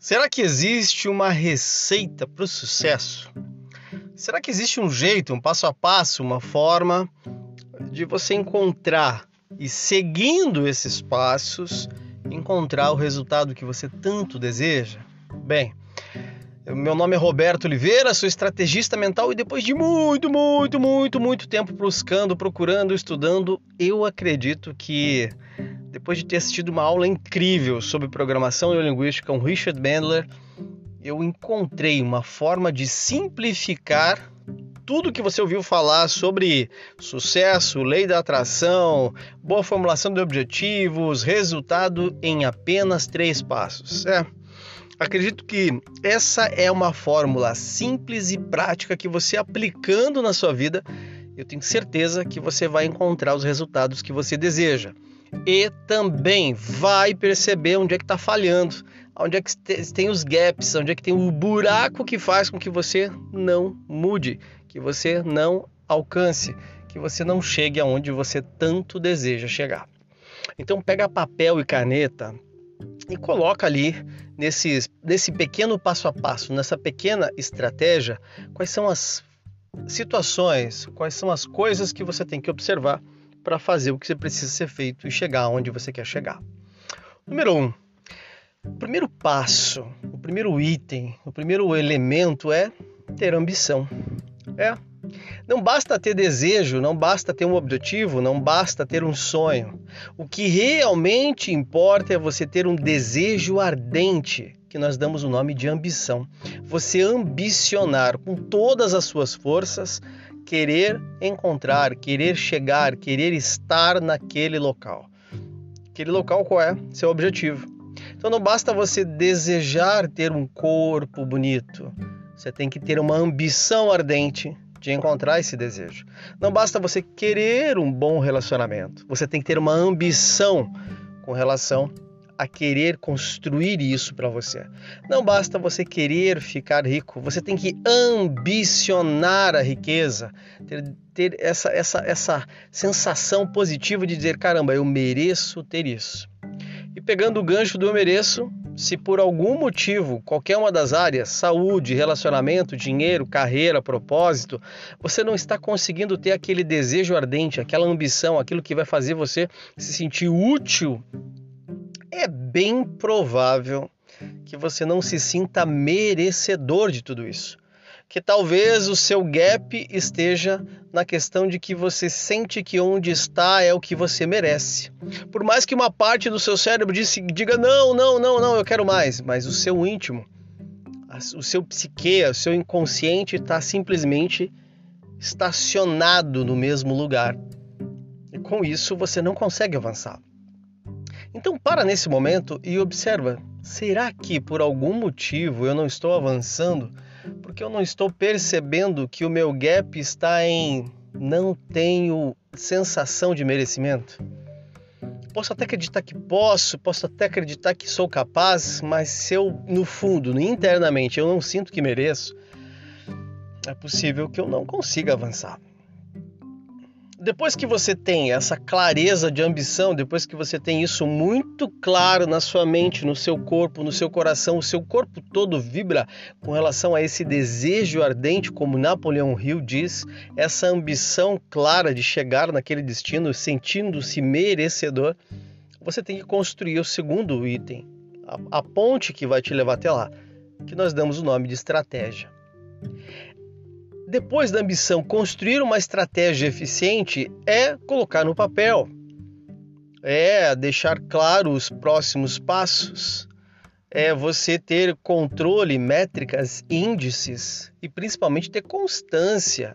Será que existe uma receita para o sucesso? Será que existe um jeito, um passo a passo, uma forma de você encontrar e seguindo esses passos encontrar o resultado que você tanto deseja? Bem, meu nome é Roberto Oliveira, sou estrategista mental e depois de muito, muito, muito, muito tempo buscando, procurando, estudando, eu acredito que depois de ter assistido uma aula incrível sobre programação neurolinguística com Richard Bandler, eu encontrei uma forma de simplificar tudo que você ouviu falar sobre sucesso, lei da atração, boa formulação de objetivos, resultado em apenas três passos. É. Acredito que essa é uma fórmula simples e prática que você aplicando na sua vida, eu tenho certeza que você vai encontrar os resultados que você deseja. E também vai perceber onde é que está falhando, onde é que tem os gaps, onde é que tem o buraco que faz com que você não mude, que você não alcance, que você não chegue aonde você tanto deseja chegar. Então pega papel e caneta, e coloca ali nesse, nesse pequeno passo a passo, nessa pequena estratégia, quais são as situações, quais são as coisas que você tem que observar para fazer o que você precisa ser feito e chegar onde você quer chegar. Número um, o primeiro passo, o primeiro item, o primeiro elemento é ter ambição. É, não basta ter desejo, não basta ter um objetivo, não basta ter um sonho. O que realmente importa é você ter um desejo ardente, que nós damos o nome de ambição. Você ambicionar com todas as suas forças, querer encontrar, querer chegar, querer estar naquele local. Aquele local qual é? Seu objetivo. Então não basta você desejar ter um corpo bonito. Você tem que ter uma ambição ardente de encontrar esse desejo. Não basta você querer um bom relacionamento, você tem que ter uma ambição com relação a querer construir isso para você. Não basta você querer ficar rico, você tem que ambicionar a riqueza, ter, ter essa, essa, essa sensação positiva de dizer: caramba, eu mereço ter isso. E pegando o gancho do eu mereço, se por algum motivo, qualquer uma das áreas, saúde, relacionamento, dinheiro, carreira, propósito, você não está conseguindo ter aquele desejo ardente, aquela ambição, aquilo que vai fazer você se sentir útil, é bem provável que você não se sinta merecedor de tudo isso que talvez o seu gap esteja na questão de que você sente que onde está é o que você merece. Por mais que uma parte do seu cérebro diga não, não, não, não, eu quero mais, mas o seu íntimo, o seu psique, o seu inconsciente está simplesmente estacionado no mesmo lugar. E com isso você não consegue avançar. Então para nesse momento e observa: será que por algum motivo eu não estou avançando? porque eu não estou percebendo que o meu gap está em não tenho sensação de merecimento. Posso até acreditar que posso, posso até acreditar que sou capaz, mas se eu, no fundo, internamente, eu não sinto que mereço, é possível que eu não consiga avançar depois que você tem essa clareza de ambição, depois que você tem isso muito claro na sua mente, no seu corpo, no seu coração, o seu corpo todo vibra com relação a esse desejo ardente, como Napoleão Hill diz, essa ambição clara de chegar naquele destino, sentindo-se merecedor, você tem que construir o segundo item, a, a ponte que vai te levar até lá, que nós damos o nome de estratégia. Depois da ambição, construir uma estratégia eficiente é colocar no papel, é deixar claro os próximos passos, é você ter controle, métricas, índices e principalmente ter constância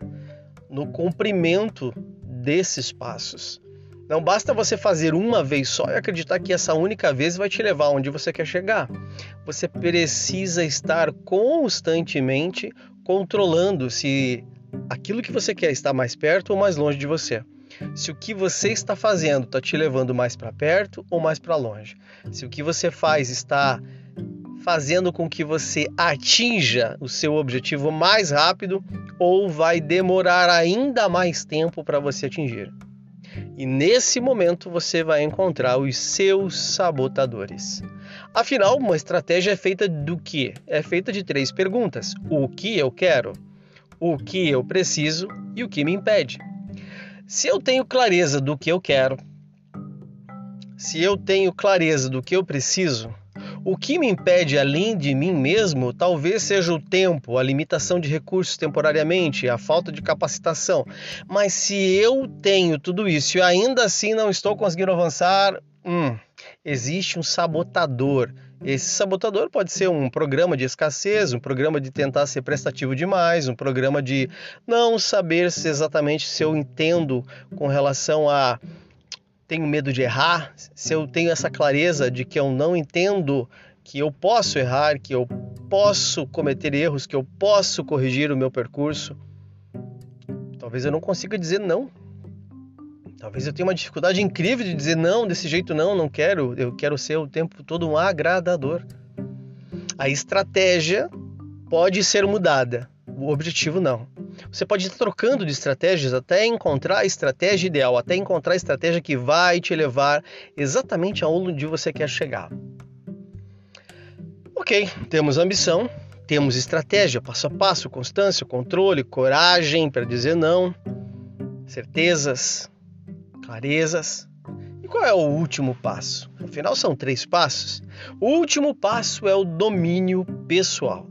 no cumprimento desses passos. Não basta você fazer uma vez só e acreditar que essa única vez vai te levar onde você quer chegar. Você precisa estar constantemente controlando se aquilo que você quer está mais perto ou mais longe de você. Se o que você está fazendo está te levando mais para perto ou mais para longe. Se o que você faz está fazendo com que você atinja o seu objetivo mais rápido ou vai demorar ainda mais tempo para você atingir. E nesse momento você vai encontrar os seus sabotadores. Afinal, uma estratégia é feita do que? É feita de três perguntas: o que eu quero, o que eu preciso e o que me impede. Se eu tenho clareza do que eu quero, se eu tenho clareza do que eu preciso, o que me impede além de mim mesmo talvez seja o tempo, a limitação de recursos temporariamente, a falta de capacitação. Mas se eu tenho tudo isso e ainda assim não estou conseguindo avançar, hum, existe um sabotador. Esse sabotador pode ser um programa de escassez, um programa de tentar ser prestativo demais, um programa de não saber se exatamente se eu entendo com relação a tenho medo de errar, se eu tenho essa clareza de que eu não entendo que eu posso errar, que eu posso cometer erros, que eu posso corrigir o meu percurso, talvez eu não consiga dizer não. Talvez eu tenha uma dificuldade incrível de dizer não, desse jeito não, não quero, eu quero ser o tempo todo um agradador. A estratégia pode ser mudada, o objetivo não. Você pode ir trocando de estratégias até encontrar a estratégia ideal, até encontrar a estratégia que vai te levar exatamente aonde você quer chegar. Ok, temos ambição, temos estratégia, passo a passo, constância, controle, coragem para dizer não, certezas, clarezas. E qual é o último passo? Afinal, são três passos. O último passo é o domínio pessoal.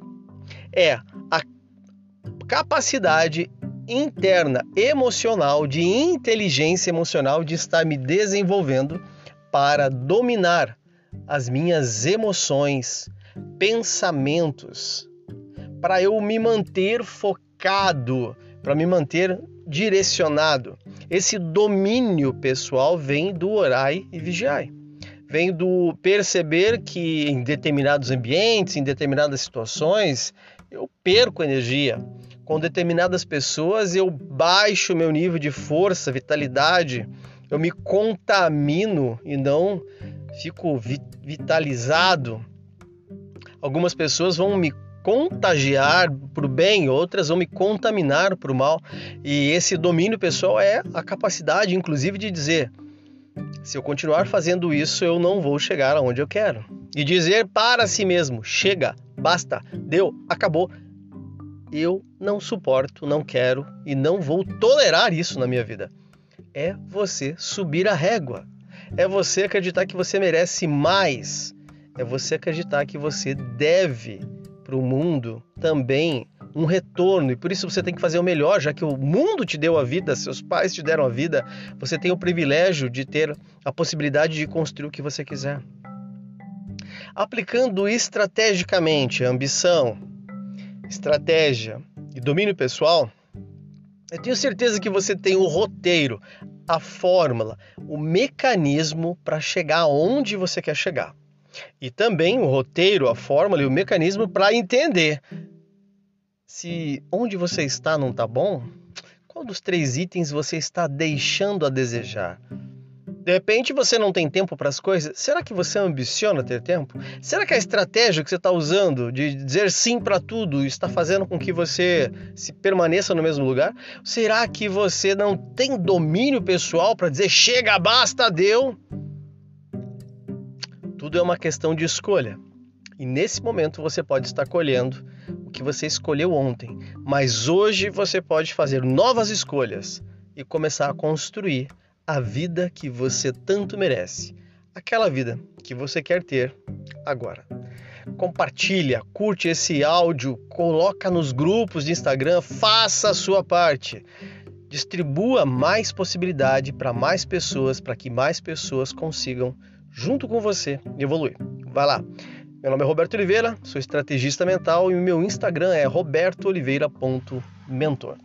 É a capacidade interna emocional, de inteligência emocional, de estar me desenvolvendo para dominar as minhas emoções, pensamentos, para eu me manter focado, para me manter direcionado. Esse domínio pessoal vem do orai e vigiai. Vem do perceber que em determinados ambientes, em determinadas situações, eu perco energia. Com determinadas pessoas eu baixo meu nível de força, vitalidade, eu me contamino e não fico vitalizado. Algumas pessoas vão me contagiar para o bem, outras vão me contaminar para o mal. E esse domínio pessoal é a capacidade, inclusive, de dizer: se eu continuar fazendo isso, eu não vou chegar aonde eu quero. E dizer para si mesmo: chega, basta, deu, acabou, eu não suporto, não quero e não vou tolerar isso na minha vida. É você subir a régua. É você acreditar que você merece mais. É você acreditar que você deve para o mundo também um retorno e por isso você tem que fazer o melhor, já que o mundo te deu a vida, seus pais te deram a vida, você tem o privilégio de ter a possibilidade de construir o que você quiser. Aplicando estrategicamente ambição, estratégia e domínio pessoal, eu tenho certeza que você tem o roteiro, a fórmula, o mecanismo para chegar onde você quer chegar. E também o roteiro, a fórmula e o mecanismo para entender se onde você está não está bom, qual dos três itens você está deixando a desejar? De repente você não tem tempo para as coisas. Será que você ambiciona ter tempo? Será que a estratégia que você está usando de dizer sim para tudo está fazendo com que você se permaneça no mesmo lugar? Será que você não tem domínio pessoal para dizer chega, basta, deu? Tudo é uma questão de escolha. E nesse momento você pode estar colhendo o que você escolheu ontem, mas hoje você pode fazer novas escolhas e começar a construir a vida que você tanto merece, aquela vida que você quer ter agora. Compartilha, curte esse áudio, coloca nos grupos de Instagram, faça a sua parte. Distribua mais possibilidade para mais pessoas, para que mais pessoas consigam, junto com você, evoluir. Vai lá. Meu nome é Roberto Oliveira, sou estrategista mental e o meu Instagram é robertooliveira.mentor.